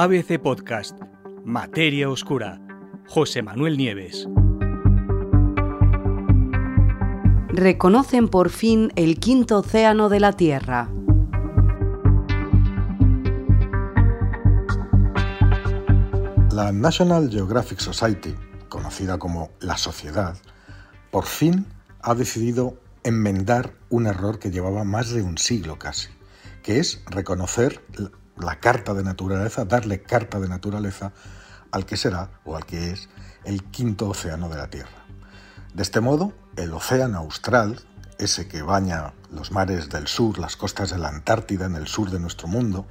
ABC Podcast, Materia Oscura, José Manuel Nieves. Reconocen por fin el quinto océano de la Tierra. La National Geographic Society, conocida como la Sociedad, por fin ha decidido enmendar un error que llevaba más de un siglo casi, que es reconocer la carta de naturaleza, darle carta de naturaleza al que será o al que es el quinto océano de la Tierra. De este modo, el océano austral, ese que baña los mares del sur, las costas de la Antártida en el sur de nuestro mundo,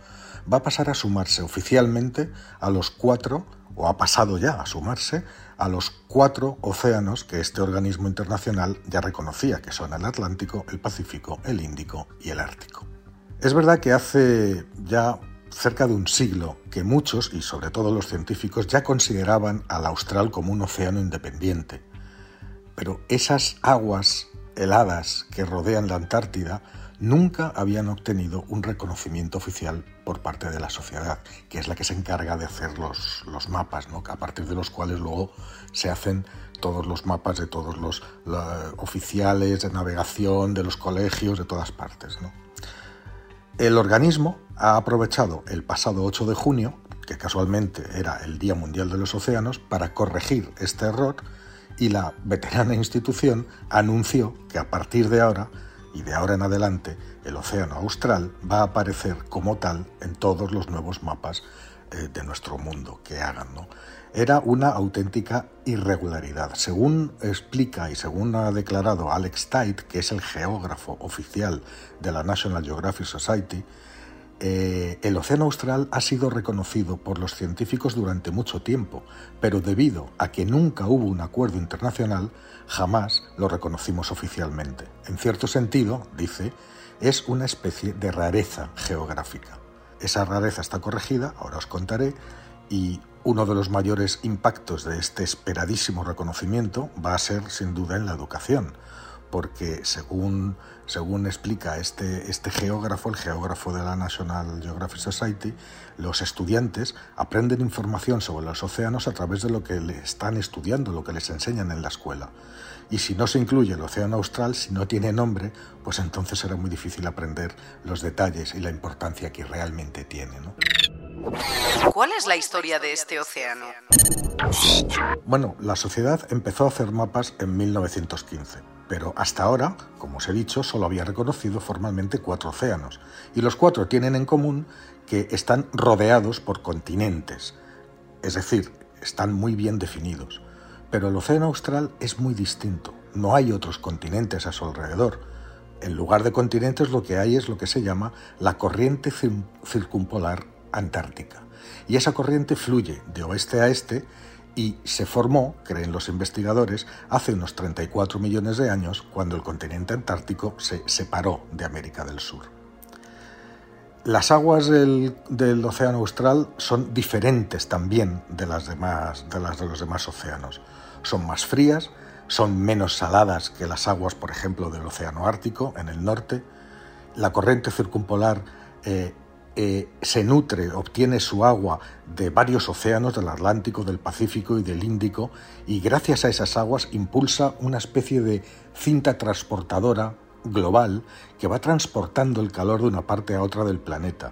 va a pasar a sumarse oficialmente a los cuatro, o ha pasado ya a sumarse, a los cuatro océanos que este organismo internacional ya reconocía, que son el Atlántico, el Pacífico, el Índico y el Ártico. Es verdad que hace ya cerca de un siglo que muchos, y sobre todo los científicos, ya consideraban al Austral como un océano independiente. Pero esas aguas heladas que rodean la Antártida nunca habían obtenido un reconocimiento oficial por parte de la sociedad, que es la que se encarga de hacer los, los mapas, ¿no? a partir de los cuales luego se hacen todos los mapas de todos los oficiales de navegación, de los colegios, de todas partes. ¿no? El organismo ha aprovechado el pasado 8 de junio, que casualmente era el Día Mundial de los Océanos, para corregir este error y la veterana institución anunció que a partir de ahora y de ahora en adelante el océano austral va a aparecer como tal en todos los nuevos mapas eh, de nuestro mundo que hagan. ¿no? Era una auténtica irregularidad. Según explica y según ha declarado Alex Tite, que es el geógrafo oficial de la National Geographic Society, eh, el océano austral ha sido reconocido por los científicos durante mucho tiempo, pero debido a que nunca hubo un acuerdo internacional, jamás lo reconocimos oficialmente. En cierto sentido, dice, es una especie de rareza geográfica. Esa rareza está corregida, ahora os contaré, y uno de los mayores impactos de este esperadísimo reconocimiento va a ser sin duda en la educación porque según, explica este, este geógrafo, el geógrafo de la National Geographic Society, los estudiantes aprenden información sobre los océanos a través de lo que le están estudiando, lo que les enseñan en la escuela. Y si no se incluye el océano austral, si no tiene nombre, pues entonces será muy difícil aprender los detalles y la importancia que realmente tiene. ¿Cuál es la historia de este océano? Bueno, la sociedad empezó a hacer mapas en 1915 pero hasta ahora, como os he dicho, solo había reconocido formalmente cuatro océanos, y los cuatro tienen en común que están rodeados por continentes, es decir, están muy bien definidos. Pero el océano austral es muy distinto, no hay otros continentes a su alrededor. En lugar de continentes lo que hay es lo que se llama la corriente circumpolar antártica. Y esa corriente fluye de oeste a este y se formó, creen los investigadores, hace unos 34 millones de años cuando el continente antártico se separó de América del Sur. Las aguas del, océano austral son diferentes también de las, demás, de las de los demás océanos. Son más frías, son menos saladas que las aguas, por ejemplo, del océano Ártico en el norte. La corriente circumpolar eh, eh, se nutre, obtiene su agua de varios océanos, del Atlántico, del Pacífico y del Índico, y gracias a esas aguas impulsa una especie de cinta transportadora global que va transportando el calor de una parte a otra del planeta.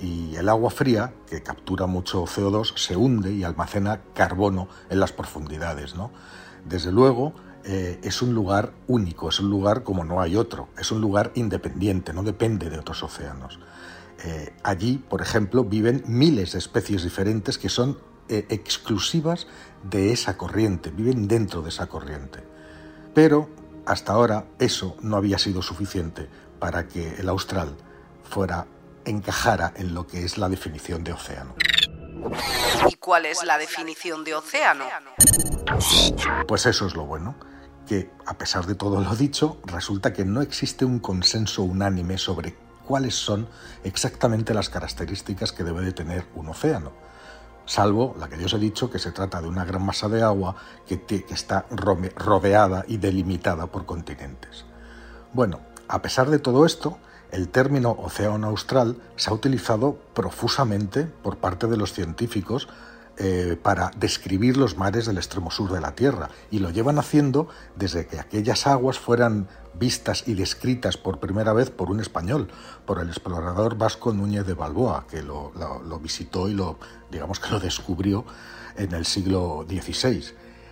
Y el agua fría, que captura mucho CO2, se hunde y almacena carbono en las profundidades. Desde luego, eh, es un lugar único, es un lugar como no hay otro, es un lugar independiente, no depende de otros océanos. Eh, allí, por ejemplo, viven miles de especies diferentes que son eh, exclusivas de esa corriente, viven dentro de esa corriente. Pero hasta ahora eso no había sido suficiente para que el austral fuera encajara en lo que es la definición de océano. ¿Y cuál es la definición de océano? Pues eso es lo bueno, que a pesar de todo lo dicho, resulta que no existe un consenso unánime sobre cuáles son exactamente las características que debe de tener un océano, salvo la que yo os he dicho que se trata de una gran masa de agua que, que está rodeada y delimitada por continentes. Bueno, a pesar de todo esto, el término océano austral se ha utilizado profusamente por parte de los científicos eh, para describir los mares del extremo sur de la Tierra y lo llevan haciendo desde que aquellas aguas fueran vistas y descritas por primera vez por un español, por el explorador vasco Núñez de Balboa, que lo, lo visitó y lo, digamos que lo descubrió en el siglo XVI.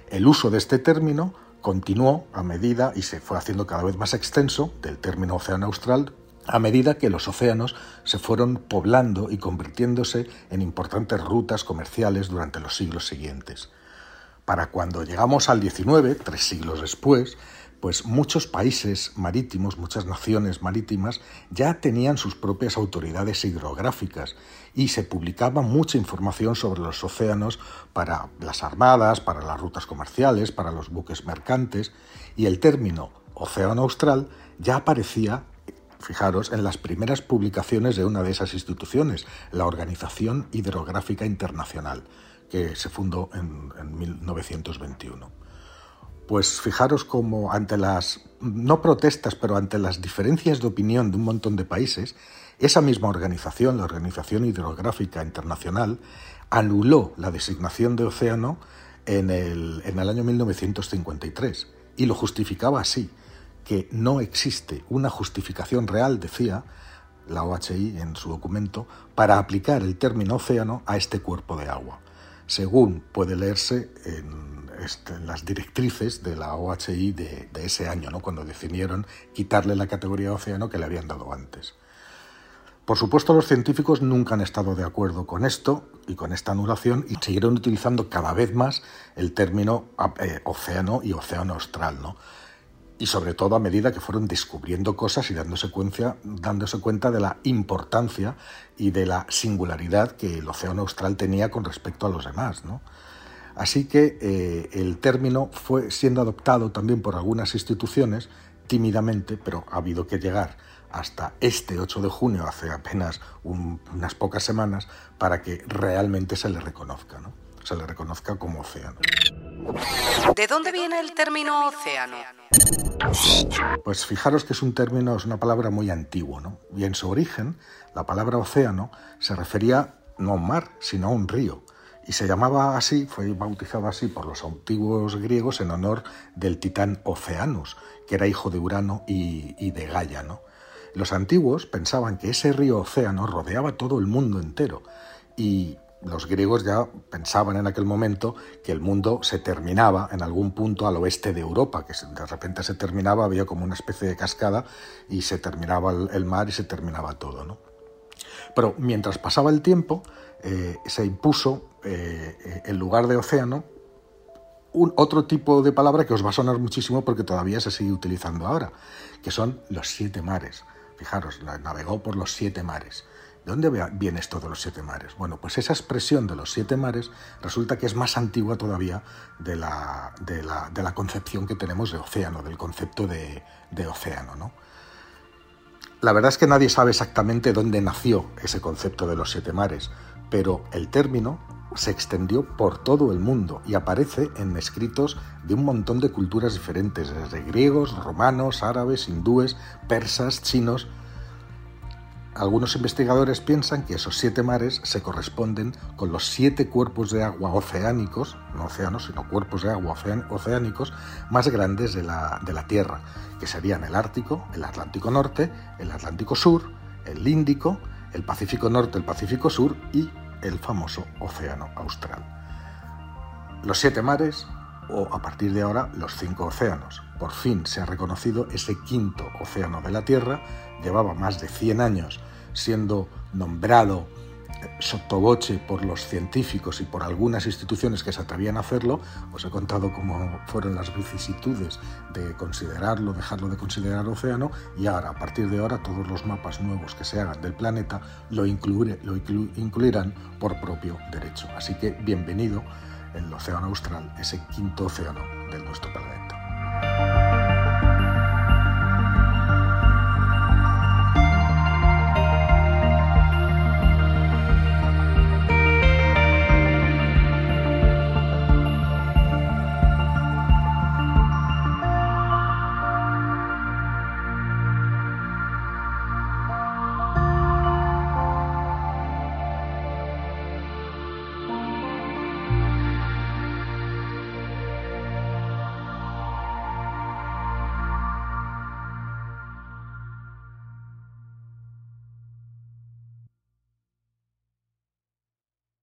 El uso de este término continuó a medida y se fue haciendo cada vez más extenso del término océano austral a medida que los océanos se fueron poblando y convirtiéndose en importantes rutas comerciales durante los siglos siguientes. Para cuando llegamos al XIX, tres siglos después, pues muchos países marítimos, muchas naciones marítimas ya tenían sus propias autoridades hidrográficas y se publicaba mucha información sobre los océanos para las armadas, para las rutas comerciales, para los buques mercantes y el término océano austral ya aparecía fijaros, en las primeras publicaciones de una de esas instituciones, la Organización Hidrográfica Internacional, que se fundó en, 1921. Pues fijaros cómo ante las, no protestas, pero ante las diferencias de opinión de un montón de países, esa misma organización, la Organización Hidrográfica Internacional, anuló la designación de océano en el, en el año 1953 y lo justificaba así que no existe una justificación real, decía la OHI en su documento, para aplicar el término océano a este cuerpo de agua, según puede leerse en, este, las directrices de la OHI de, ese año, ¿no? cuando definieron quitarle la categoría de océano que le habían dado antes. Por supuesto, los científicos nunca han estado de acuerdo con esto y con esta anulación y siguieron utilizando cada vez más el término eh, océano y océano austral, ¿no? Y sobre todo a medida que fueron descubriendo cosas y dándose cuenta, dándose cuenta de la importancia y de la singularidad que el océano austral tenía con respecto a los demás. Así que eh, el término fue siendo adoptado también por algunas instituciones tímidamente, pero ha habido que llegar hasta este 8 de junio, hace apenas unas pocas semanas, para que realmente se le reconozca, ¿no? Se le reconozca como océano. ¿De dónde viene el término océano? Pues fijaros que es un término, es una palabra muy antigua, ¿no? Y en su origen, la palabra océano se refería no a un mar, sino a un río. Y se llamaba así, fue bautizado así por los antiguos griegos en honor del titán Oceanus, que era hijo de Urano y, y de Gaia, ¿no? Los antiguos pensaban que ese río océano rodeaba todo el mundo entero y los griegos ya pensaban en aquel momento que el mundo se terminaba en algún punto al oeste de Europa, que de repente se terminaba, había como una especie de cascada y se terminaba el, mar y se terminaba todo. ¿no? Pero mientras pasaba el tiempo, eh, se impuso eh, en lugar de océano un otro tipo de palabra que os va a sonar muchísimo porque todavía se sigue utilizando ahora, que son los siete mares. Fijaros, navegó por los siete mares. ¿De dónde viene esto de los siete mares? Bueno, pues esa expresión de los siete mares resulta que es más antigua todavía de la, de la, concepción que tenemos de océano, del concepto de, de océano. ¿no? La verdad es que nadie sabe exactamente dónde nació ese concepto de los siete mares, pero el término se extendió por todo el mundo y aparece en escritos de un montón de culturas diferentes, desde griegos, romanos, árabes, hindúes, persas, chinos, algunos investigadores piensan que esos siete mares se corresponden con los siete cuerpos de agua oceánicos, no océanos, sino cuerpos de agua oceánicos más grandes de la, de la Tierra, que serían el Ártico, el Atlántico Norte, el Atlántico Sur, el Índico, el Pacífico Norte, el Pacífico Sur y el famoso Océano Austral. Los siete mares, o a partir de ahora los cinco océanos. Por fin se ha reconocido ese quinto océano de la Tierra llevaba más de 100 años siendo nombrado eh, sotoboche por los científicos y por algunas instituciones que se atrevían a hacerlo, os he contado cómo fueron las vicisitudes de considerarlo, dejarlo de considerar océano, y ahora, a partir de ahora, todos los mapas nuevos que se hagan del planeta lo, lo incluirán por propio derecho. Así que bienvenido el océano austral, ese quinto océano de nuestro planeta.